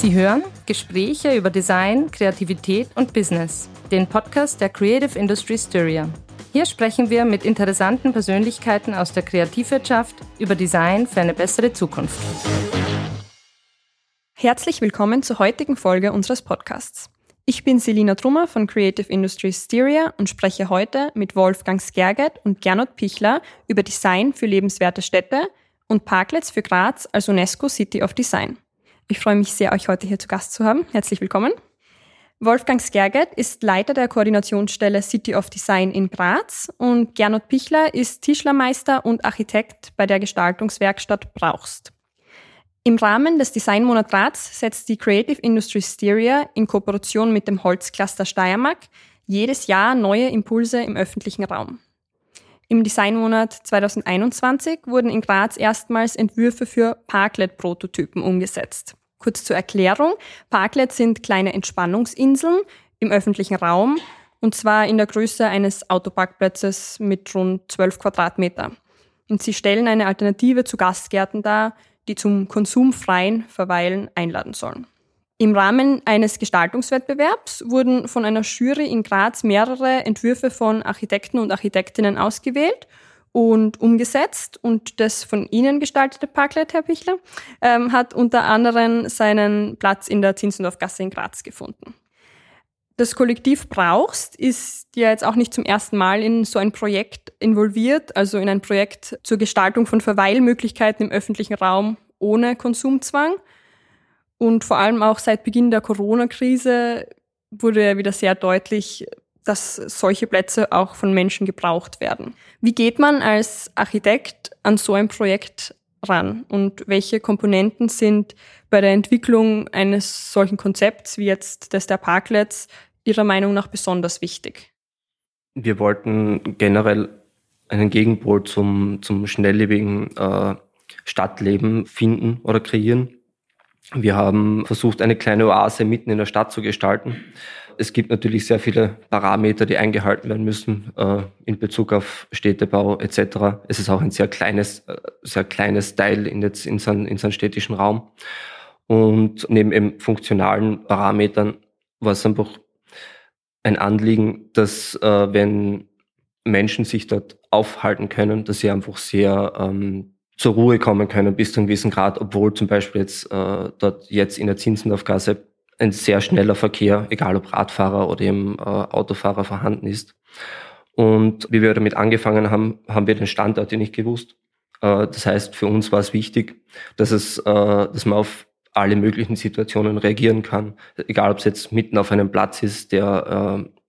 Sie hören Gespräche über Design, Kreativität und Business, den Podcast der Creative Industry Styria. Hier sprechen wir mit interessanten Persönlichkeiten aus der Kreativwirtschaft über Design für eine bessere Zukunft. Herzlich willkommen zur heutigen Folge unseres Podcasts. Ich bin Selina Trummer von Creative Industries Styria und spreche heute mit Wolfgang Skerget und Gernot Pichler über Design für lebenswerte Städte und Parklets für Graz als UNESCO City of Design. Ich freue mich sehr, euch heute hier zu Gast zu haben. Herzlich willkommen. Wolfgang Skerget ist Leiter der Koordinationsstelle City of Design in Graz und Gernot Pichler ist Tischlermeister und Architekt bei der Gestaltungswerkstatt Brauchst. Im Rahmen des Designmonat Graz setzt die Creative Industry Styria in Kooperation mit dem Holzcluster Steiermark jedes Jahr neue Impulse im öffentlichen Raum. Im Designmonat 2021 wurden in Graz erstmals Entwürfe für Parklet-Prototypen umgesetzt. Kurz zur Erklärung. Parklets sind kleine Entspannungsinseln im öffentlichen Raum und zwar in der Größe eines Autoparkplatzes mit rund 12 Quadratmeter. Und sie stellen eine Alternative zu Gastgärten dar, die zum konsumfreien Verweilen einladen sollen. Im Rahmen eines Gestaltungswettbewerbs wurden von einer Jury in Graz mehrere Entwürfe von Architekten und Architektinnen ausgewählt und umgesetzt. Und das von Ihnen gestaltete Parklet, Herr Pichler, ähm, hat unter anderem seinen Platz in der Zinzendorfgasse in Graz gefunden. Das Kollektiv Brauchst ist ja jetzt auch nicht zum ersten Mal in so ein Projekt involviert, also in ein Projekt zur Gestaltung von Verweilmöglichkeiten im öffentlichen Raum ohne Konsumzwang. Und vor allem auch seit Beginn der Corona-Krise wurde ja wieder sehr deutlich, dass solche Plätze auch von Menschen gebraucht werden. Wie geht man als Architekt an so ein Projekt ran und welche Komponenten sind bei der Entwicklung eines solchen Konzepts wie jetzt des der Parklets Ihrer Meinung nach besonders wichtig? Wir wollten generell einen Gegenpol zum, zum schnelllebigen äh, Stadtleben finden oder kreieren. Wir haben versucht, eine kleine Oase mitten in der Stadt zu gestalten es gibt natürlich sehr viele Parameter, die eingehalten werden müssen äh, in Bezug auf Städtebau etc. Es ist auch ein sehr kleines, äh, sehr kleines Teil in, jetzt in, seinen, in seinem städtischen Raum. Und neben eben funktionalen Parametern war es einfach ein Anliegen, dass äh, wenn Menschen sich dort aufhalten können, dass sie einfach sehr ähm, zur Ruhe kommen können bis zu einem gewissen Grad, obwohl zum Beispiel jetzt äh, dort jetzt in der Zinsendorfgasse ein sehr schneller Verkehr, egal ob Radfahrer oder eben äh, Autofahrer vorhanden ist. Und wie wir damit angefangen haben, haben wir den Standort nicht gewusst. Äh, das heißt, für uns war es wichtig, dass es, äh, dass man auf alle möglichen Situationen reagieren kann, egal ob es jetzt mitten auf einem Platz ist, der äh,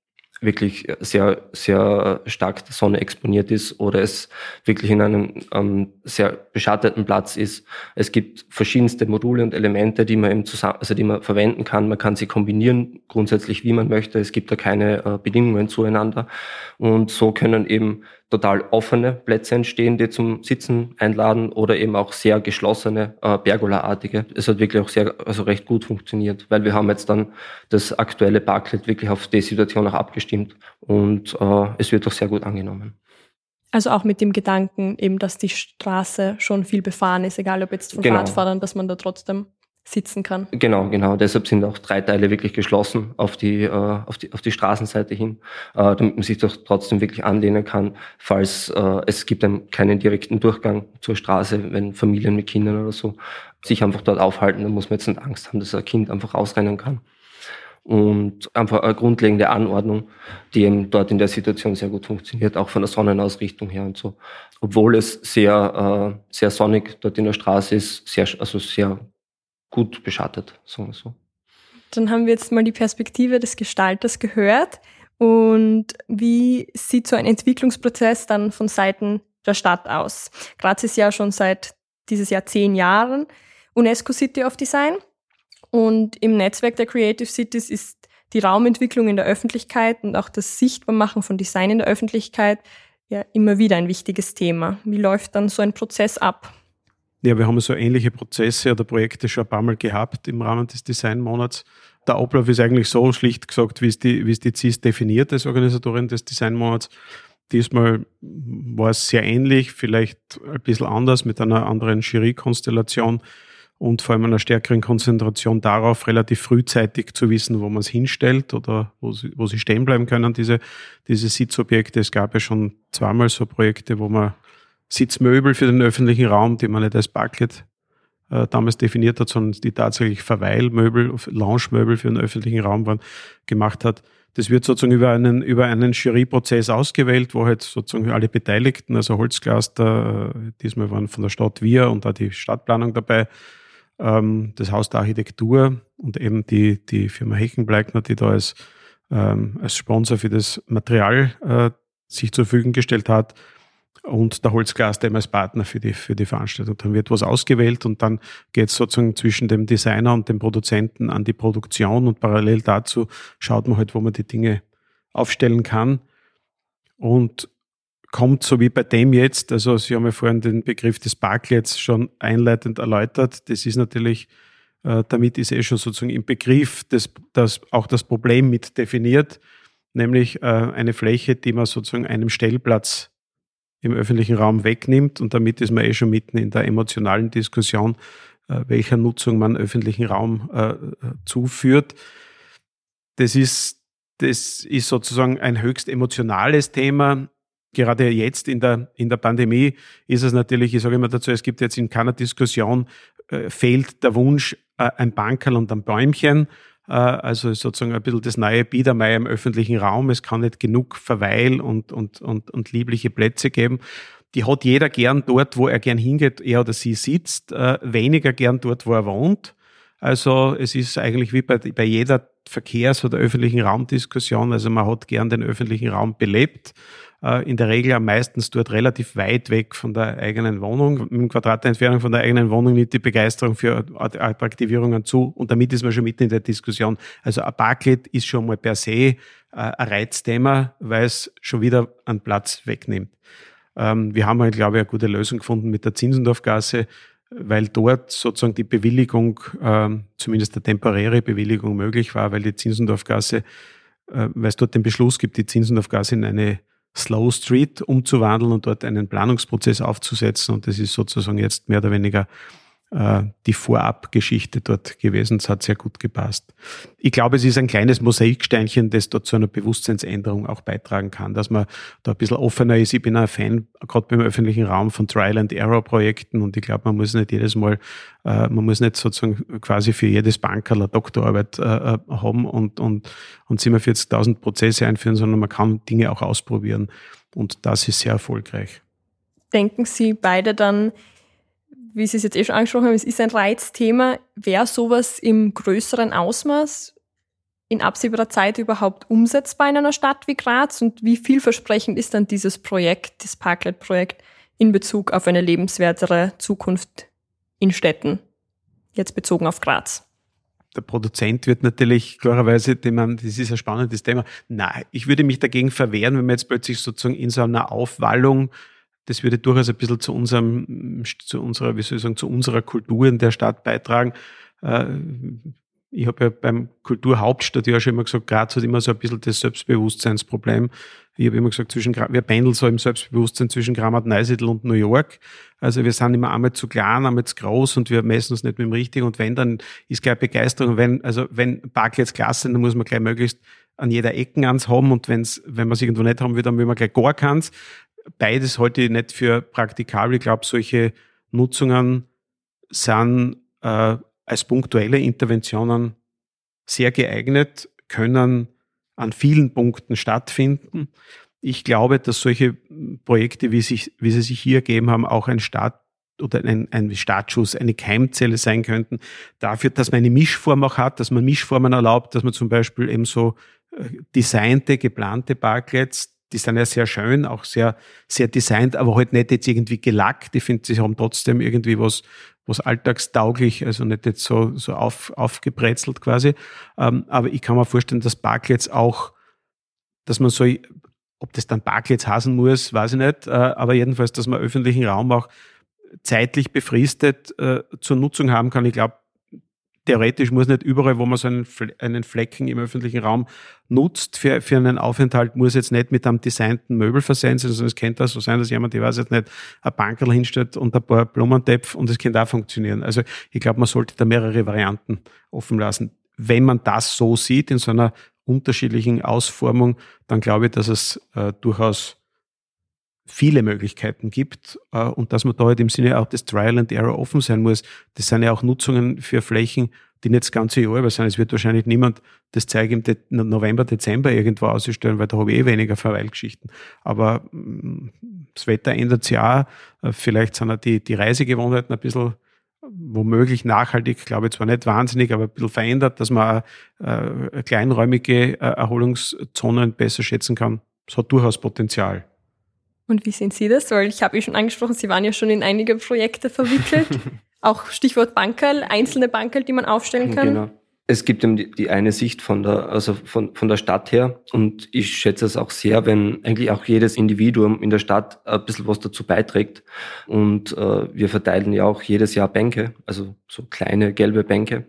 wirklich sehr, sehr stark der Sonne exponiert ist oder es wirklich in einem ähm, sehr beschatteten Platz ist. Es gibt verschiedenste Module und Elemente, die man eben zusammen, also die man verwenden kann. Man kann sie kombinieren, grundsätzlich wie man möchte. Es gibt da keine äh, Bedingungen zueinander. Und so können eben total offene Plätze entstehen, die zum Sitzen einladen oder eben auch sehr geschlossene äh, Pergola-artige. Es hat wirklich auch sehr, also recht gut funktioniert, weil wir haben jetzt dann das aktuelle Parklet wirklich auf die Situation auch abgestimmt und äh, es wird auch sehr gut angenommen. Also auch mit dem Gedanken eben, dass die Straße schon viel befahren ist, egal ob jetzt von genau. Radfahrern, dass man da trotzdem sitzen kann. Genau, genau. Deshalb sind auch drei Teile wirklich geschlossen auf die, äh, auf die, auf die Straßenseite hin, äh, damit man sich doch trotzdem wirklich anlehnen kann, falls äh, es gibt einen keinen direkten Durchgang zur Straße, wenn Familien mit Kindern oder so sich einfach dort aufhalten, dann muss man jetzt nicht Angst haben, dass ein Kind einfach ausrennen kann. Und einfach eine grundlegende Anordnung, die eben dort in der Situation sehr gut funktioniert, auch von der Sonnenausrichtung her und so. Obwohl es sehr, äh, sehr sonnig dort in der Straße ist, sehr, also sehr gut beschattet, sagen wir so. Dann haben wir jetzt mal die Perspektive des Gestalters gehört. Und wie sieht so ein Entwicklungsprozess dann von Seiten der Stadt aus? Graz ist ja schon seit dieses Jahr zehn Jahren UNESCO City of Design. Und im Netzwerk der Creative Cities ist die Raumentwicklung in der Öffentlichkeit und auch das Sichtbarmachen von Design in der Öffentlichkeit ja immer wieder ein wichtiges Thema. Wie läuft dann so ein Prozess ab? Ja, wir haben so ähnliche Prozesse oder Projekte schon ein paar Mal gehabt im Rahmen des Designmonats. Der Ablauf ist eigentlich so schlicht gesagt, wie es die, wie es die CIS definiert als Organisatorin des Designmonats. Diesmal war es sehr ähnlich, vielleicht ein bisschen anders mit einer anderen Jury-Konstellation. und vor allem einer stärkeren Konzentration darauf, relativ frühzeitig zu wissen, wo man es hinstellt oder wo sie, wo sie stehen bleiben können, diese, diese Sitzobjekte. Es gab ja schon zweimal so Projekte, wo man Sitzmöbel für den öffentlichen Raum, die man nicht als Parklet äh, damals definiert hat, sondern die tatsächlich Verweilmöbel, Loungemöbel für den öffentlichen Raum waren, gemacht hat. Das wird sozusagen über einen, über einen Juryprozess ausgewählt, wo halt sozusagen alle Beteiligten, also Holzcluster, diesmal waren von der Stadt Wir und da die Stadtplanung dabei, ähm, das Haus der Architektur und eben die, die Firma Heckenbleikner, die da als, ähm, als Sponsor für das Material äh, sich zur Verfügung gestellt hat und der Holzglas der als Partner für die, für die Veranstaltung. Dann wird was ausgewählt und dann geht es sozusagen zwischen dem Designer und dem Produzenten an die Produktion und parallel dazu schaut man halt, wo man die Dinge aufstellen kann und kommt so wie bei dem jetzt, also Sie haben ja vorhin den Begriff des Parklets schon einleitend erläutert, das ist natürlich, äh, damit ist eh schon sozusagen im Begriff das, das auch das Problem mit definiert, nämlich äh, eine Fläche, die man sozusagen einem Stellplatz im öffentlichen Raum wegnimmt. Und damit ist man eh schon mitten in der emotionalen Diskussion, äh, welcher Nutzung man öffentlichen Raum äh, zuführt. Das ist, das ist sozusagen ein höchst emotionales Thema. Gerade jetzt in der, in der Pandemie ist es natürlich, ich sage immer dazu, es gibt jetzt in keiner Diskussion, äh, fehlt der Wunsch, äh, ein Bankerl und ein Bäumchen äh, also sozusagen ein bisschen das neue Biedermeier im öffentlichen Raum. Es kann nicht genug Verweil und, und, und, und liebliche Plätze geben. Die hat jeder gern dort, wo er gern hingeht, er oder sie sitzt, äh, weniger gern dort, wo er wohnt. Also es ist eigentlich wie bei, bei jeder Verkehrs- oder öffentlichen Raumdiskussion. Also man hat gern den öffentlichen Raum belebt äh, in der Regel am meisten dort relativ weit weg von der eigenen Wohnung. Einem Quadrat Entfernung von der eigenen Wohnung nimmt die Begeisterung für Attraktivierungen zu und damit ist man schon mitten in der Diskussion. Also ein Parklet ist schon mal per se äh, ein Reizthema, weil es schon wieder einen Platz wegnimmt. Ähm, wir haben halt, glaube ich, eine gute Lösung gefunden mit der Zinsendorfgasse, weil dort sozusagen die Bewilligung, ähm, zumindest eine temporäre Bewilligung möglich war, weil die Zinsendorfgasse, äh, weil es dort den Beschluss gibt, die Zinsendorfgasse in eine Slow Street umzuwandeln und dort einen Planungsprozess aufzusetzen. Und das ist sozusagen jetzt mehr oder weniger die Vorabgeschichte dort gewesen. Das hat sehr gut gepasst. Ich glaube, es ist ein kleines Mosaiksteinchen, das dort zu einer Bewusstseinsänderung auch beitragen kann, dass man da ein bisschen offener ist. Ich bin ein Fan, gerade beim öffentlichen Raum, von Trial and Error Projekten und ich glaube, man muss nicht jedes Mal, äh, man muss nicht sozusagen quasi für jedes Bankerl Doktorarbeit äh, äh haben und, und, und 47.000 Prozesse einführen, sondern man kann Dinge auch ausprobieren und das ist sehr erfolgreich. Denken Sie beide dann, wie Sie es jetzt eh schon angesprochen haben, es ist ein Reizthema. Wäre sowas im größeren Ausmaß in absehbarer Zeit überhaupt umsetzbar in einer Stadt wie Graz? Und wie vielversprechend ist dann dieses Projekt, das Parklet-Projekt, in Bezug auf eine lebenswertere Zukunft in Städten, jetzt bezogen auf Graz? der Produzent wird natürlich klarerweise, das ist ein spannendes Thema. Nein, ich würde mich dagegen verwehren, wenn man jetzt plötzlich sozusagen in so einer Aufwallung das würde durchaus ein bisschen zu unserem, zu unserer, wie soll ich sagen, zu unserer Kultur in der Stadt beitragen. Äh, ich habe ja beim Kulturhauptstadt ja schon immer gesagt, Graz hat immer so ein bisschen das Selbstbewusstseinsproblem. Ich habe immer gesagt, zwischen, wir pendeln so im Selbstbewusstsein zwischen Grammat Neusiedl und New York. Also wir sind immer einmal zu klein, einmal zu groß und wir messen uns nicht mit dem Richtigen. Und wenn, dann ist gleich Begeisterung. Wenn, also wenn Parkplätze klasse sind, dann muss man gleich möglichst an jeder Ecke eins haben und wenn's, wenn man es irgendwo nicht haben will, dann will man gleich gar keins beides halte ich nicht für praktikabel. Ich glaube, solche Nutzungen sind äh, als punktuelle Interventionen sehr geeignet, können an vielen Punkten stattfinden. Ich glaube, dass solche Projekte, wie, sich, wie sie sich hier ergeben haben, auch ein Start oder ein, ein Startschuss, eine Keimzelle sein könnten, dafür, dass man eine Mischform auch hat, dass man Mischformen erlaubt, dass man zum Beispiel eben so äh, designte, geplante Parklets die sind ja sehr schön, auch sehr, sehr designt, aber halt nicht jetzt irgendwie gelackt. Ich finde, sie haben trotzdem irgendwie was, was alltagstauglich, also nicht jetzt so, so auf, aufgebrezelt quasi. Ähm, aber ich kann mir vorstellen, dass Parklets auch, dass man so, ob das dann Parklets hasen muss, weiß ich nicht, äh, aber jedenfalls, dass man öffentlichen Raum auch zeitlich befristet äh, zur Nutzung haben kann. Ich glaube, theoretisch muss nicht überall, wo man so einen, einen Flecken im öffentlichen Raum nutzt für, für einen Aufenthalt, muss jetzt nicht mit einem designten Möbel versehen sein, sondern es könnte auch so sein, dass jemand, ich weiß jetzt nicht, ein Bankerl hinstellt und ein paar Blumentöpfe und es könnte auch funktionieren. Also ich glaube, man sollte da mehrere Varianten offen lassen. Wenn man das so sieht, in so einer unterschiedlichen Ausformung, dann glaube ich, dass es äh, durchaus viele Möglichkeiten gibt äh, und dass man da halt im Sinne auch des Trial and Error offen sein muss. Das sind ja auch Nutzungen für Flächen, die nicht das ganze Jahr über sind. Es wird wahrscheinlich niemand das Zeug im De November, Dezember irgendwo ausstellen, weil da habe ich eh weniger Verweilgeschichten. Aber mh, mm, das Wetter ändert sich auch. Äh, vielleicht sind auch die, die Reisegewohnheiten ein bisschen womöglich nachhaltig, glaube ich zwar nicht wahnsinnig, aber ein bisschen verändert, dass man äh, kleinräumige äh, Erholungszonen besser schätzen kann. Das hat durchaus Potenzial. Und wie sehen Sie das? Weil ich habe eh schon angesprochen, Sie waren ja schon in einige Projekte verwickelt. Auch Stichwort Bankerl, einzelne Bankerl, die man aufstellen kann. Genau. Es gibt eben die, die, eine Sicht von der, also von, von der Stadt her. Und ich schätze es auch sehr, wenn eigentlich auch jedes Individuum in der Stadt ein bisschen was dazu beiträgt. Und äh, wir verteilen ja auch jedes Jahr Bänke, also so kleine gelbe Bänke,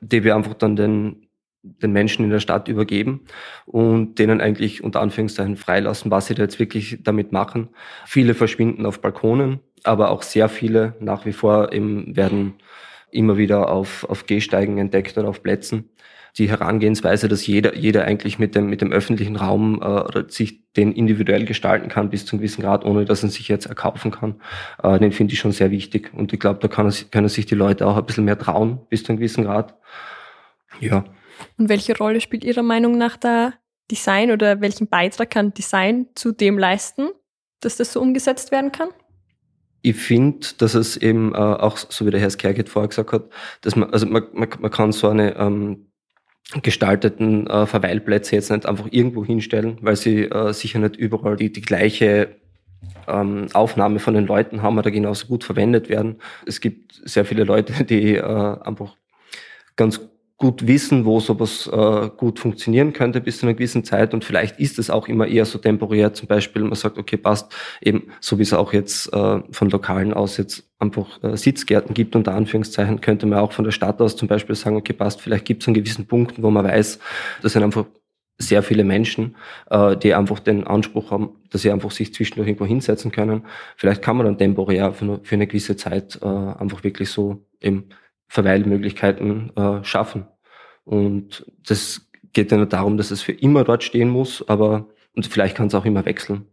die wir einfach dann den den Menschen in der Stadt übergeben und denen eigentlich unter Anführungszeichen freilassen, was sie da jetzt wirklich damit machen. Viele verschwinden auf Balkonen, aber auch sehr viele nach wie vor eben werden immer wieder auf, auf Gehsteigen entdeckt oder auf Plätzen. Die Herangehensweise, dass jeder, jeder eigentlich mit dem, mit dem öffentlichen Raum äh, sich den individuell gestalten kann bis zu einem gewissen Grad, ohne dass er sich jetzt erkaufen kann, äh, den finde ich schon sehr wichtig. Und ich glaube, da kann können sich die Leute auch ein bisschen mehr trauen bis zu einem gewissen Grad. Ja. Und welche Rolle spielt Ihrer Meinung nach da Design oder welchen Beitrag kann Design zu dem leisten, dass das so umgesetzt werden kann? Ich finde, dass es eben äh, auch, so wie der Herr Skerget vorher gesagt hat, dass man, also man, man, man kann so eine ähm, gestalteten äh, Verweilplätze jetzt nicht einfach irgendwo hinstellen, weil sie äh, sicher nicht überall die, die gleiche ähm, Aufnahme von den Leuten haben oder genauso gut verwendet werden. Es gibt sehr viele Leute, die äh, einfach ganz gut wissen, wo sowas äh, gut funktionieren könnte bis zu einer gewissen Zeit und vielleicht ist es auch immer eher so temporär. Zum Beispiel, man sagt, okay, passt eben, so wie es auch jetzt äh, von Lokalen aus jetzt einfach äh, Sitzgärten gibt, unter Anführungszeichen, könnte man auch von der Stadt aus zum Beispiel sagen, okay, passt, vielleicht gibt es an gewissen Punkten, wo man weiß, das sind einfach sehr viele Menschen, äh, die einfach den Anspruch haben, dass sie einfach sich zwischendurch irgendwo hinsetzen können. Vielleicht kann man dann temporär für, eine gewisse Zeit äh, einfach wirklich so eben Verweilmöglichkeiten äh, schaffen. Und das geht ja nur darum, dass es für immer dort stehen muss, aber und vielleicht kann es auch immer wechseln.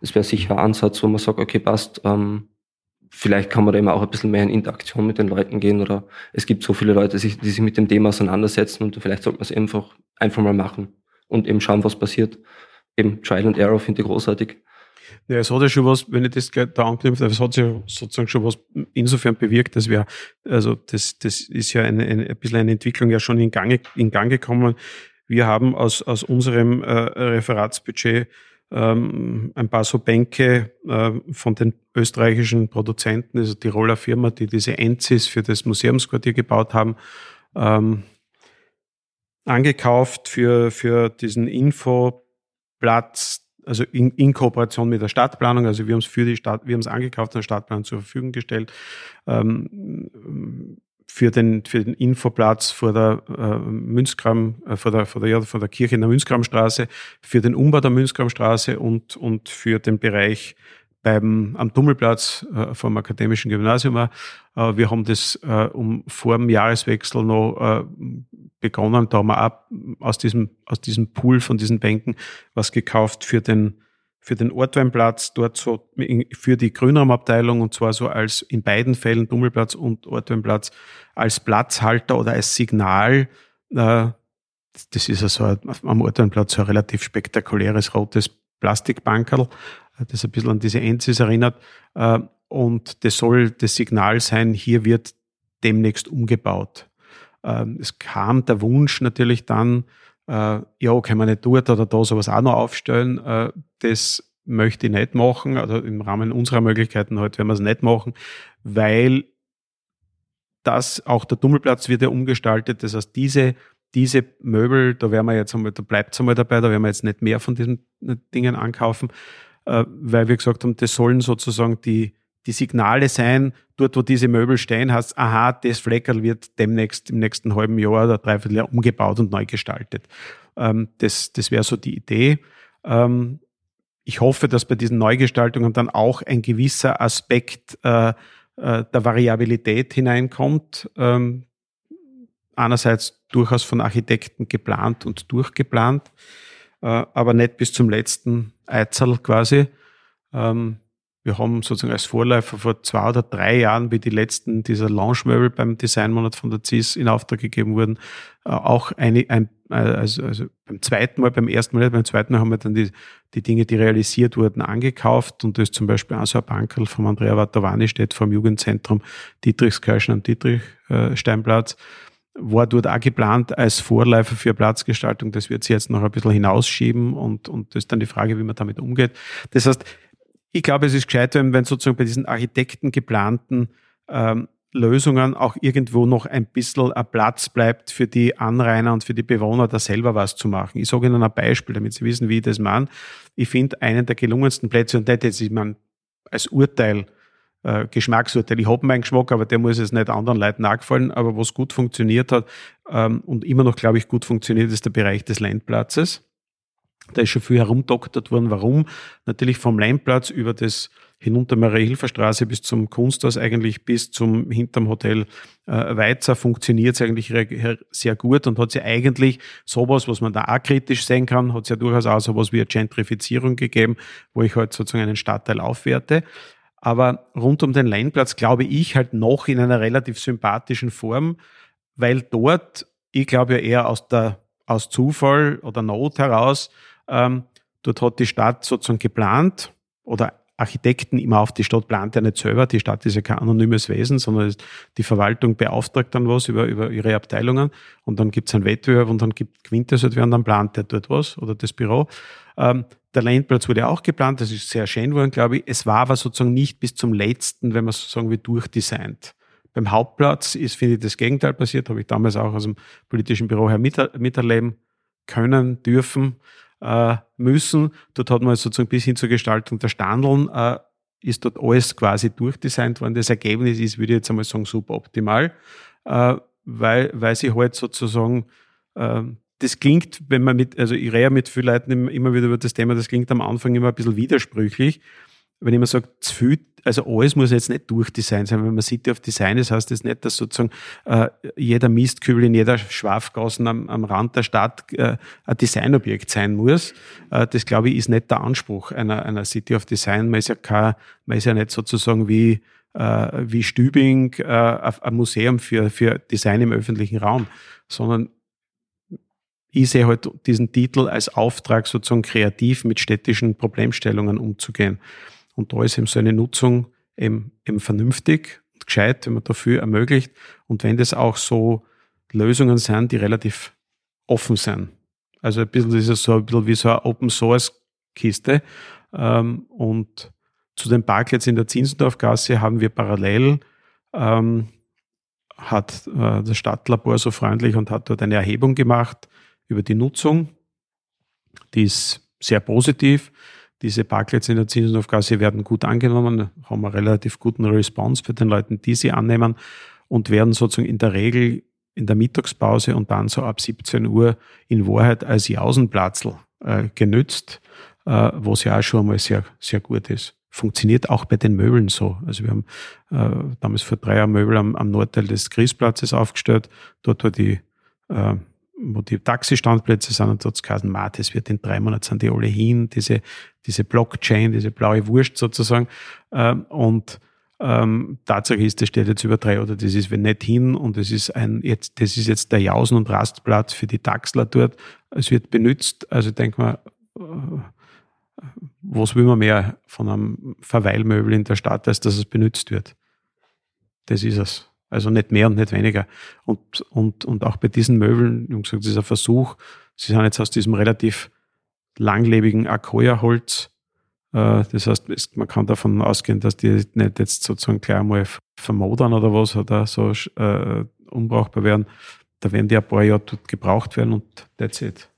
Das wäre sicher ein Ansatz, wo man sagt, okay, passt, ähm, vielleicht kann man da immer auch ein bisschen mehr in Interaktion mit den Leuten gehen oder es gibt so viele Leute, die sich mit dem Thema auseinandersetzen und vielleicht sollte man es einfach, einfach mal machen und eben schauen, was passiert. Eben Trial and Error finde ich großartig. Ja, es hat ja schon was, wenn ich das gleich da anknüpfe, es hat ja sozusagen schon was insofern bewirkt, dass wir, also das, das ist ja eine, eine, ein bisschen eine Entwicklung ja schon in Gang, in Gang gekommen. Wir haben aus, aus unserem äh, Referatsbudget ähm, ein paar so Bänke äh, von den österreichischen Produzenten, also Tiroler Firma, die diese Enzis für das Museumsquartier gebaut haben, ähm, angekauft für, für diesen Infoplatz also in, in, Kooperation mit der Stadtplanung, also wir haben es für die Stadt, wir haben es angekauft und der Stadtplanung zur Verfügung gestellt, ähm, für den, für den Infoplatz vor der äh, Münzgram, äh, vor der, vor der, ja, vor der Kirche in der Münzgramstraße, für den Umbau der Münzgramstraße und, und für den Bereich beim, am Tummelplatz äh, vom Akademischen Gymnasium. Äh, wir haben das äh, um vor dem Jahreswechsel noch äh, begonnen. Da haben wir auch aus diesem, aus diesem Pool von diesen Bänken was gekauft für den, für den Ortweinplatz, dort so für die Grünraumabteilung und zwar so als in beiden Fällen Tummelplatz und Ortweinplatz als Platzhalter oder als Signal. Äh, das ist also am Ortweinplatz so ein relativ spektakuläres rotes Plastikbankerl das ein bisschen an diese Enzis erinnert. Äh, und das soll das Signal sein, hier wird demnächst umgebaut. Ähm, es kam der Wunsch natürlich dann, äh, ja, kann man nicht dort oder da sowas auch noch aufstellen. Äh, das möchte ich nicht machen, also im Rahmen unserer Möglichkeiten heute werden wir es nicht machen, weil das auch der Tummelplatz wird ja umgestaltet. Das heißt, diese, diese Möbel, da werden wir jetzt einmal, da bleibt es einmal dabei, da werden wir jetzt nicht mehr von diesen Dingen ankaufen. Äh, weil wir gesagt haben, das sollen sozusagen die, die Signale sein, dort wo diese Möbel stehen, hast, aha, das Fleckerl wird demnächst im nächsten halben Jahr oder dreiviertel Jahr umgebaut und neu gestaltet. Ähm, das das wäre so die Idee. Ähm, ich hoffe, dass bei diesen Neugestaltungen dann auch ein gewisser Aspekt äh, äh, der Variabilität hineinkommt. Ähm, einerseits durchaus von Architekten geplant und durchgeplant, äh, aber nicht bis zum letzten Eizel quasi. Ähm, wir haben sozusagen als Vorläufer vor zwei oder drei Jahren, wie die letzten dieser Launchmöbel beim Designmonat von der CIS in Auftrag gegeben wurden, äh, auch eine, ein, äh, also, also beim zweiten Mal, beim ersten Mal, beim zweiten Mal haben wir dann die, die Dinge, die realisiert wurden, angekauft und da ist zum Beispiel auch so ein Bankerl vom Andrea Vatovani steht vor dem Jugendzentrum Dietrichskirchen am Dietrichsteinplatz war dort auch geplant als Vorläufer für Platzgestaltung. Das wird sich jetzt noch ein bisschen hinausschieben und, und das ist dann die Frage, wie man damit umgeht. Das heißt, ich glaube, es ist gescheit, wenn, wenn sozusagen bei diesen Architekten geplanten ähm, Lösungen auch irgendwo noch ein bisschen ein Platz bleibt für die Anrainer und für die Bewohner, da selber was zu machen. Ich sage Ihnen ein Beispiel, damit Sie wissen, wie ich das meine. Ich finde einen der gelungensten Plätze, und das jetzt ich meine, als Urteil, äh, Geschmacksurteil. Ich habe meinen Geschmack, aber der muss jetzt nicht anderen Leuten nachgefallen. Aber was gut funktioniert hat ähm, und immer noch, glaube ich, gut funktioniert, ist der Bereich des Landplatzes. Da ist schon viel herumdoktert worden. Warum? Natürlich vom Leinplatz über das hinunter Maria-Hilfer-Straße bis zum Kunsthaus, eigentlich bis zum hinterm Hotel äh, Weizer funktioniert es eigentlich sehr gut und hat sie eigentlich sowas, was man da auch kritisch sehen kann, hat es ja durchaus auch sowas wie eine Gentrifizierung gegeben, wo ich halt sozusagen einen Stadtteil aufwerte. Aber rund um den Leinplatz glaube ich halt noch in einer relativ sympathischen Form, weil dort, ich glaube ja eher aus der aus Zufall oder Not heraus ähm, dort hat die Stadt sozusagen geplant oder Architekten immer auf die Stadt plant ja nicht selber. Die Stadt ist ja kein anonymes Wesen, sondern die Verwaltung beauftragt dann was über, über ihre Abteilungen und dann gibt es einen Wettbewerb und dann gibt Quintes halt und dann plant der dort was oder das Büro. Ähm, der Landplatz wurde auch geplant, das ist sehr schön worden, glaube ich. Es war aber sozusagen nicht bis zum letzten, wenn man so sagen will, durchdesignt. Beim Hauptplatz ist, finde ich, das Gegenteil passiert, habe ich damals auch aus dem politischen Büro her miterleben können, dürfen äh, müssen. Dort hat man sozusagen bis hin zur Gestaltung der Standeln äh, ist dort alles quasi durchdesignt worden. Das Ergebnis ist, würde ich jetzt einmal sagen, suboptimal, äh, weil, weil sie halt sozusagen, äh, das klingt, wenn man mit, also ich rede mit vielen Leuten immer wieder über das Thema, das klingt am Anfang immer ein bisschen widersprüchlich, wenn ich mir sage, zu viel, also alles muss jetzt nicht Durchdesign sein. Wenn man City of Design ist, heißt das nicht, dass sozusagen äh, jeder Mistkübel in jeder Schwafgassen am, am Rand der Stadt äh, ein Designobjekt sein muss. Äh, das, glaube ich, ist nicht der Anspruch einer, einer City of Design. Man ist ja, kein, man ist ja nicht sozusagen wie, äh, wie Stübing äh, ein Museum für, für Design im öffentlichen Raum, sondern ich sehe halt diesen Titel als Auftrag, sozusagen kreativ mit städtischen Problemstellungen umzugehen. Und da ist eben so eine Nutzung eben, eben vernünftig und gescheit, wenn man dafür ermöglicht. Und wenn das auch so Lösungen sind, die relativ offen sind. Also ein bisschen ist es so ein bisschen wie so eine Open Source Kiste. Ähm, und zu den Parklets in der Zinsendorfgasse haben wir parallel ähm, hat äh, das Stadtlabor so freundlich und hat dort eine Erhebung gemacht über die Nutzung. Die ist sehr positiv. Diese Parklets in der Zinsendorfgasse werden gut angenommen, haben einen relativ guten Response für den Leuten, die sie annehmen und werden sozusagen in der Regel in der Mittagspause und dann so ab 17 Uhr in Wahrheit als Jausenplatzl äh, genützt, äh, was ja auch schon einmal sehr, sehr gut ist. Funktioniert auch bei den Möbeln so. Also wir haben äh, damals vor drei Jahren Möbel am, am Nordteil des Christplatzes aufgestellt. Dort war die äh, wo die Taxistandplätze sind und dort geheißen, ma, das wird in drei Monaten sind die alle hin, diese, diese Blockchain, diese blaue Wurst sozusagen. Ähm, und ähm, Tatsache ist, das steht jetzt über drei oder das ist wenn nicht hin und das ist ein, jetzt, das ist jetzt der Jausen- und Rastplatz für die Taxler dort. Es wird benutzt, also ich denke mal, äh, was will man mehr von einem Verweilmöbel in der Stadt, als dass es benutzt wird? Das ist es. Also nicht mehr und nicht weniger. Und, und, und auch bei diesen Möbeln, wie gesagt, dieser Versuch, sie sind jetzt aus diesem relativ langlebigen Akoya-Holz. Äh, das heißt, man kann davon ausgehen, dass die nicht jetzt sozusagen gleich einmal vermodern oder was oder so äh, unbrauchbar werden. Da werden die ein paar Jahre gebraucht werden und that's it.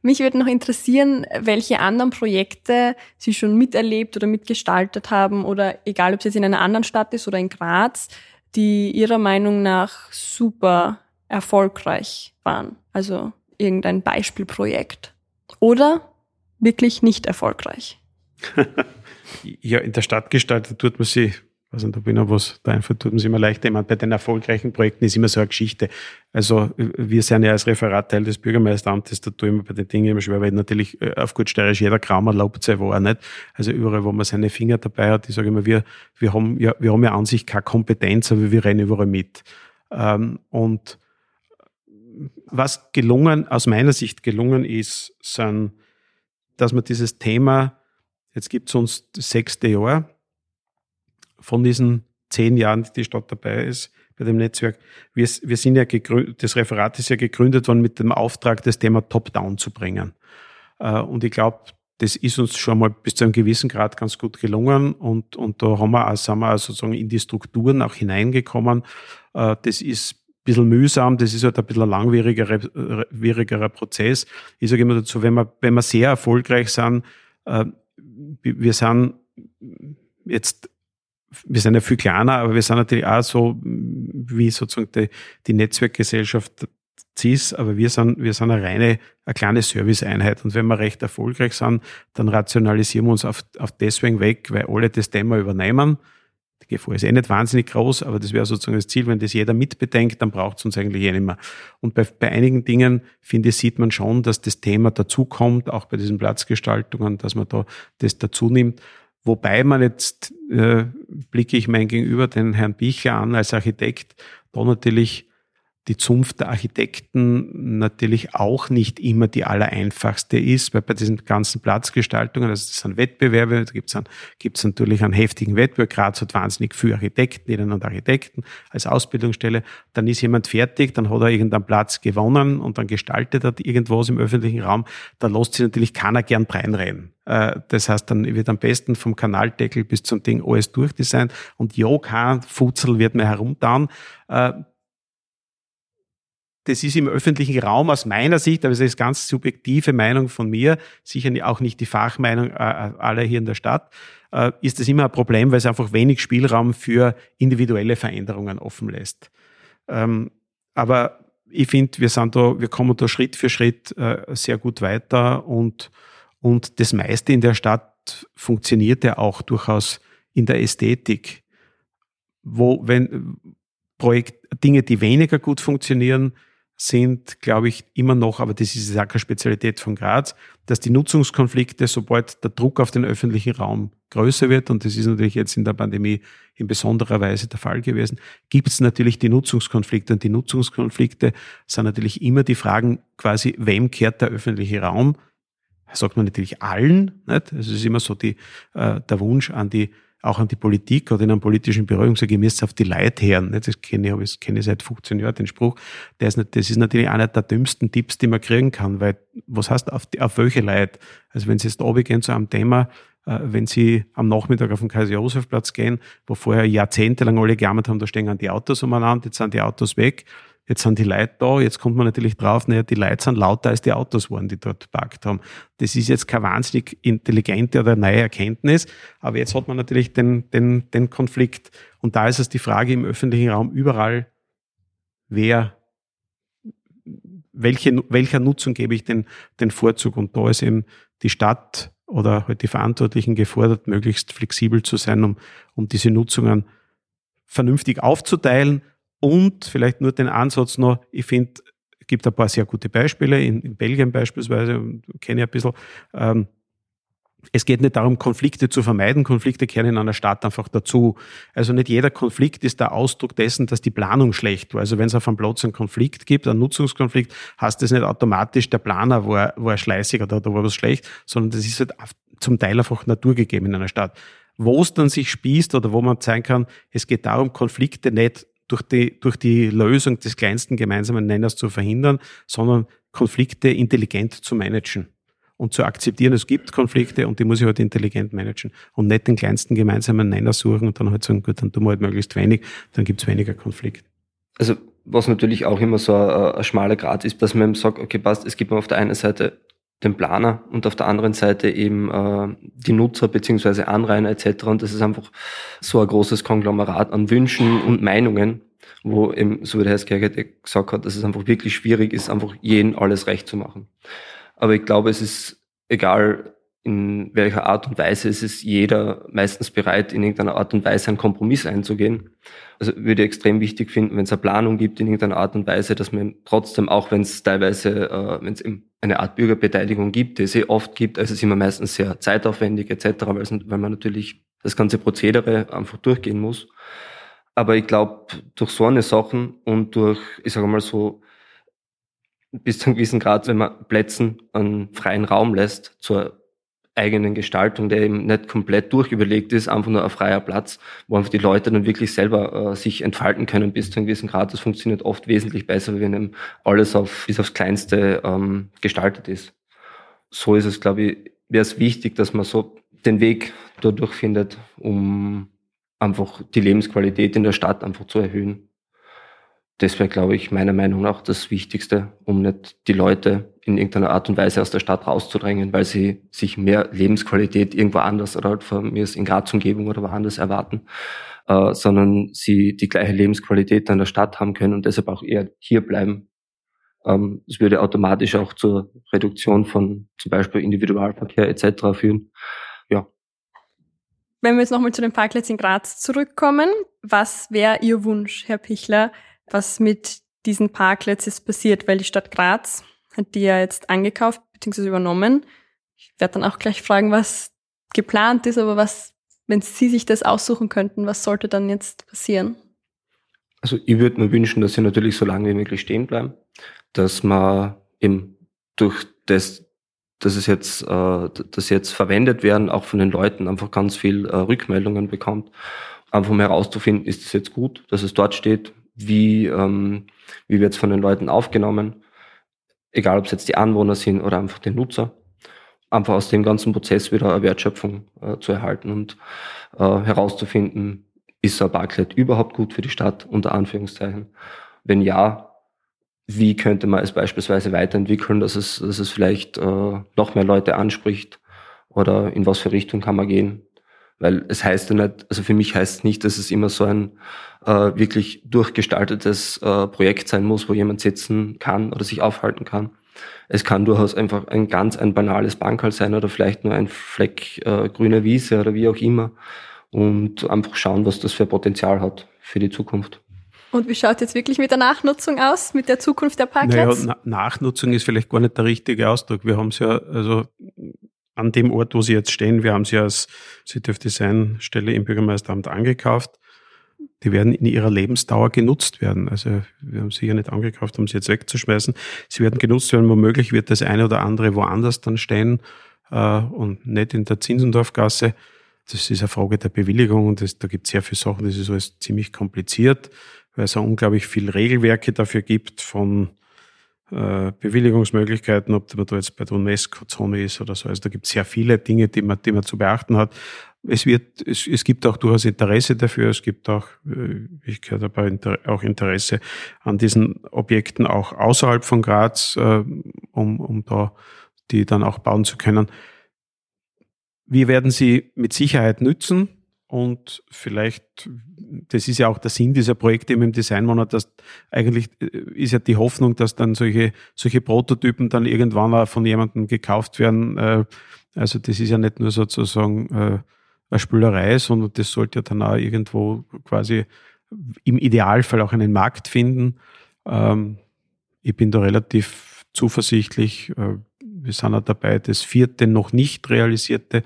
Mich würde noch interessieren, welche anderen Projekte Sie schon miterlebt oder mitgestaltet haben oder egal, ob es jetzt in einer anderen Stadt ist oder in Graz, die Ihrer Meinung nach super erfolgreich waren. Also irgendein Beispielprojekt. Oder wirklich nicht erfolgreich. ja, in der Stadt gestaltet tut man sie also da bin ich was, da einfach tut sich immer leichter. Ich meine, bei den erfolgreichen Projekten ist immer so eine Geschichte. Also wir sind ja als Referat Teil des Bürgermeisteramtes, da tue ich mir bei den Dingen immer schwer, weil natürlich äh, auf gut steirisch jeder Kram erlaubt sei, wo er nicht. Also überall, wo man seine Finger dabei hat, ich sage immer, wir, wir haben ja, wir haben ja an sich keine Kompetenz, aber wir rennen überall mit. Ähm, und was gelungen, aus meiner Sicht gelungen ist, sind, dass man dieses Thema, jetzt gibt es uns das sechste Jahr, von diesen zehn Jahren, die die Stadt dabei ist, bei dem Netzwerk. Wir, wir sind ja gegründet, das Referat ist ja gegründet worden mit dem Auftrag, das Thema Top-Down zu bringen. Äh, und ich glaube, das ist uns schon mal bis zu einem gewissen Grad ganz gut gelungen und, und da haben wir, auch, sind wir auch sozusagen in die Strukturen auch hineingekommen. Äh, das ist ein bisschen mühsam, das ist halt ein bisschen ein langwierigerer Prozess. Ich sage immer dazu, wenn wir, wenn wir sehr erfolgreich sind, äh, wir sind jetzt wir sind ja viel kleiner, aber wir sind natürlich auch so wie sozusagen die, die Netzwerkgesellschaft CIS, aber wir sind, wir sind eine reine, eine kleine Serviceeinheit. Und wenn wir recht erfolgreich sind, dann rationalisieren wir uns auf, auf deswegen weg, weil alle das Thema übernehmen. Die Gefahr ist eh nicht wahnsinnig groß, aber das wäre sozusagen das Ziel. Wenn das jeder mitbedenkt, dann braucht es uns eigentlich eh nicht mehr. Und bei, bei einigen Dingen, finde ich, sieht man schon, dass das Thema dazukommt, auch bei diesen Platzgestaltungen, dass man da das dazu nimmt. Wobei man jetzt, äh, blicke ich mein Gegenüber, den Herrn Bichler an als Architekt, da natürlich die Zunft der Architekten natürlich auch nicht immer die allereinfachste ist, weil bei diesen ganzen Platzgestaltungen, also das sind Wettbewerbe, da gibt es gibt's natürlich einen heftigen Wettbewerb, gerade hat wahnsinnig viele Architekten, und Architekten als Ausbildungsstelle, dann ist jemand fertig, dann hat er irgendeinen Platz gewonnen und dann gestaltet er irgendwas im öffentlichen Raum, da lässt sich natürlich keiner gern reinrennen. Äh, das heißt, dann wird am besten vom Kanaldeckel bis zum Ding alles durchdesignt und ja, kein Futzel wird mehr herumtauen äh, das ist im öffentlichen Raum aus meiner Sicht, aber es ist ganz subjektive Meinung von mir, sicher auch nicht die Fachmeinung äh, aller hier in der Stadt, äh, ist das immer ein Problem, weil es einfach wenig Spielraum für individuelle Veränderungen offen lässt. Ähm, aber ich finde, wir sind da, wir kommen da Schritt für Schritt äh, sehr gut weiter und, und das meiste in der Stadt funktioniert ja auch durchaus in der Ästhetik. Wo, wenn Projekt, Dinge, die weniger gut funktionieren, sind, glaube ich, immer noch, aber das ist ja keine Spezialität von Graz, dass die Nutzungskonflikte, sobald der Druck auf den öffentlichen Raum größer wird, und das ist natürlich jetzt in der Pandemie in besonderer Weise der Fall gewesen, gibt es natürlich die Nutzungskonflikte. Und die Nutzungskonflikte sind natürlich immer die Fragen quasi, wem kehrt der öffentliche Raum? Sagt man natürlich allen. Nicht? Also es ist immer so die, äh, der Wunsch an die auch an die Politik oder in einem politischen und sage, ihr müsst auf die Leute hören. Das kenne ich, kenne ich seit 15 Jahren, den Spruch. Das ist natürlich einer der dümmsten Tipps, die man kriegen kann, weil was heißt auf, die, auf welche Leute? Also wenn Sie jetzt gehen zu einem Thema, äh, wenn Sie am Nachmittag auf den Kaiser-Josef-Platz gehen, wo vorher jahrzehntelang alle gejammert haben, da stehen die Autos umeinander, jetzt sind die Autos weg Jetzt sind die Leute da, jetzt kommt man natürlich drauf, naja, die Leute sind lauter als die Autos waren, die dort parkt haben. Das ist jetzt keine wahnsinnig intelligente oder neue Erkenntnis, aber jetzt hat man natürlich den, den, den Konflikt. Und da ist es die Frage im öffentlichen Raum überall, wer, welche, welcher Nutzung gebe ich den, den Vorzug? Und da ist eben die Stadt oder halt die Verantwortlichen gefordert, möglichst flexibel zu sein, um, um diese Nutzungen vernünftig aufzuteilen und vielleicht nur den Ansatz noch, ich finde, es gibt ein paar sehr gute Beispiele, in, in Belgien beispielsweise, kenne ich ein bisschen. Ähm, es geht nicht darum, Konflikte zu vermeiden. Konflikte kehren in einer Stadt einfach dazu. Also nicht jeder Konflikt ist der Ausdruck dessen, dass die Planung schlecht war. Also wenn es auf einem Platz einen Konflikt gibt, einen Nutzungskonflikt, heißt das nicht automatisch, der Planer war, war schleißig oder da war was schlecht, sondern das ist halt zum Teil einfach naturgegeben in einer Stadt. Wo es dann sich spießt oder wo man zeigen kann, es geht darum, Konflikte nicht durch die, durch die Lösung des kleinsten gemeinsamen Nenners zu verhindern, sondern Konflikte intelligent zu managen und zu akzeptieren, es gibt Konflikte und die muss ich halt intelligent managen und nicht den kleinsten gemeinsamen Nenner suchen und dann halt sagen, gut, dann tun wir halt möglichst wenig, dann gibt es weniger Konflikt. Also was natürlich auch immer so ein, ein schmaler Grad ist, dass man sagt, okay, passt, es gibt auf der einen Seite den Planer und auf der anderen Seite eben äh, die Nutzer beziehungsweise Anrainer etc. Und das ist einfach so ein großes Konglomerat an Wünschen und Meinungen, wo eben, so wie der Herr Skerget gesagt hat, dass es einfach wirklich schwierig ist, einfach jeden alles recht zu machen. Aber ich glaube, es ist egal, in welcher Art und Weise ist es jeder meistens bereit, in irgendeiner Art und Weise einen Kompromiss einzugehen. Also würde ich extrem wichtig finden, wenn es eine Planung gibt in irgendeiner Art und Weise, dass man trotzdem, auch wenn es teilweise, äh, wenn es eine Art Bürgerbeteiligung gibt, die es eh oft gibt, also es ist immer meistens sehr zeitaufwendig etc., weil, man natürlich das ganze Prozedere einfach durchgehen muss. Aber ich glaube, durch so eine Sachen und durch, ich sage mal so, bis zu einem gewissen Grad, wenn man Plätzen einen freien Raum lässt zur eigenen Gestaltung, der eben nicht komplett durchüberlegt ist, einfach nur ein freier Platz, wo einfach die Leute dann wirklich selber äh, sich entfalten können bis zu einem gewissen Grad. Das funktioniert oft wesentlich besser, wenn eben alles auf, bis aufs Kleinste ähm, gestaltet ist. So ist es, glaube ich, wäre es wichtig, dass man so den Weg dadurch findet, um einfach die Lebensqualität in der Stadt einfach zu erhöhen das wäre, glaube ich, meiner Meinung nach das Wichtigste, um nicht die Leute in irgendeiner Art und Weise aus der Stadt rauszudrängen, weil sie sich mehr Lebensqualität irgendwo anders oder halt von mir in Graz-Umgebung oder woanders erwarten, äh, sondern sie die gleiche Lebensqualität in der Stadt haben können und deshalb auch eher hier bleiben. Ähm, es würde automatisch auch zur Reduktion von zum Beispiel Individualverkehr etc. führen. Ja. Wenn wir jetzt nochmal zu den Parkplätzen in Graz zurückkommen, was wäre Ihr Wunsch, Herr Pichler? Was mit diesen Parklets ist passiert, weil die Stadt Graz hat die ja jetzt angekauft bzw. übernommen. Ich werde dann auch gleich fragen, was geplant ist, aber was, wenn Sie sich das aussuchen könnten, was sollte dann jetzt passieren? Also ich würde mir wünschen, dass sie natürlich so lange wie möglich stehen bleiben, dass man eben durch das, dass es jetzt, äh, dass jetzt verwendet werden, auch von den Leuten einfach ganz viel äh, Rückmeldungen bekommt, einfach um herauszufinden, ist es jetzt gut, dass es dort steht, wie, ähm, wie wird es von den Leuten aufgenommen, egal ob es jetzt die Anwohner sind oder einfach die Nutzer, einfach aus dem ganzen Prozess wieder eine Wertschöpfung äh, zu erhalten und äh, herauszufinden, ist ein Parklet überhaupt gut für die Stadt, unter Anführungszeichen. Wenn ja, wie könnte man es beispielsweise weiterentwickeln, dass es, dass es vielleicht äh, noch mehr Leute anspricht oder in was für Richtung kann man gehen. Weil es heißt ja nicht, also für mich heißt es nicht, dass es immer so ein äh, wirklich durchgestaltetes äh, Projekt sein muss, wo jemand sitzen kann oder sich aufhalten kann. Es kann durchaus einfach ein ganz ein banales Bankhall sein oder vielleicht nur ein Fleck äh, grüne Wiese oder wie auch immer und einfach schauen, was das für Potenzial hat für die Zukunft. Und wie schaut jetzt wirklich mit der Nachnutzung aus, mit der Zukunft der Parkplätze? Naja, Na Nachnutzung ist vielleicht gar nicht der richtige Ausdruck. Wir haben es ja, also an dem Ort, wo sie jetzt stehen. Wir haben sie als City of Design Stelle im Bürgermeisteramt angekauft. Die werden in ihrer Lebensdauer genutzt werden. Also wir haben sie ja nicht angekauft, um sie jetzt wegzuschmeißen. Sie werden genutzt werden. Womöglich wird das eine oder andere woanders dann stehen äh, und nicht in der Zinsendorfgasse. Das ist eine Frage der Bewilligung und das, da gibt es sehr viele Sachen. Das ist alles ziemlich kompliziert, weil es auch unglaublich viel Regelwerke dafür gibt von Bewilligungsmöglichkeiten, ob man da jetzt bei der UNESCO-Zone ist oder so. Also da gibt es sehr viele Dinge, die man, die man zu beachten hat. Es wird, es, es gibt auch durchaus Interesse dafür. Es gibt auch, äh, ich gehöre dabei auch Interesse an diesen Objekten auch außerhalb von Graz, äh, um, um da die dann auch bauen zu können. Wir werden sie mit Sicherheit nützen. Und vielleicht, das ist ja auch der Sinn dieser Projekte im Designmonat, dass eigentlich äh, ist ja die Hoffnung, dass dann solche, solche Prototypen dann irgendwann auch von jemandem gekauft werden. Äh, also das ist ja nicht nur sozusagen äh, eine Spülerei, sondern das sollte ja dann auch irgendwo quasi im Idealfall auch einen Markt finden. Ähm, ich bin da relativ zuversichtlich. Wir sind auch dabei, das vierte noch nicht realisierte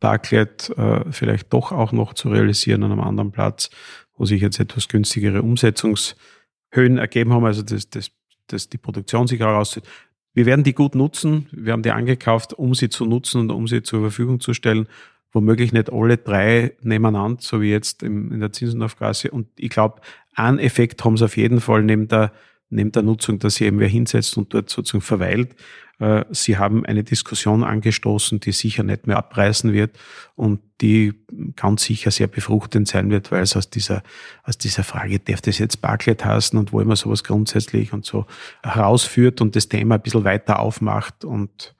Parklet äh, vielleicht doch auch noch zu realisieren an einem anderen Platz, wo sich jetzt etwas günstigere Umsetzungshöhen ergeben haben, also dass, dass, dass die Produktion sich herauszieht. Wir werden die gut nutzen. Wir haben die angekauft, um sie zu nutzen und um sie zur Verfügung zu stellen. Womöglich nicht alle drei nebeneinander, so wie jetzt im, in der Zinsendorfgasse. Und ich glaube, einen Effekt haben sie auf jeden Fall neben der, neben der Nutzung, dass sie eben wer hinsetzt und dort sozusagen verweilt. Äh, sie haben eine Diskussion angestoßen, die sicher nicht mehr abreißen wird und die ganz sicher sehr befruchtend sein wird, weil es aus dieser, aus dieser Frage, darf das jetzt Barclay heißen und wollen wir sowas grundsätzlich und so herausführt und das Thema ein bisschen weiter aufmacht und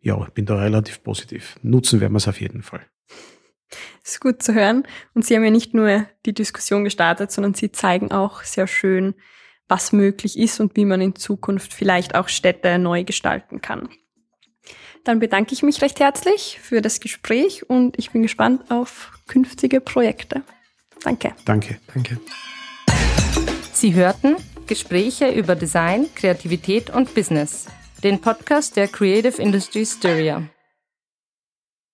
ja, ich bin da relativ positiv. Nutzen werden wir es auf jeden Fall. Das ist gut zu hören. Und Sie haben ja nicht nur die Diskussion gestartet, sondern Sie zeigen auch sehr schön, was möglich ist und wie man in Zukunft vielleicht auch Städte neu gestalten kann. Dann bedanke ich mich recht herzlich für das Gespräch und ich bin gespannt auf künftige Projekte. Danke. Danke. Danke. Sie hörten Gespräche über Design, Kreativität und Business, den Podcast der Creative Industry Styria.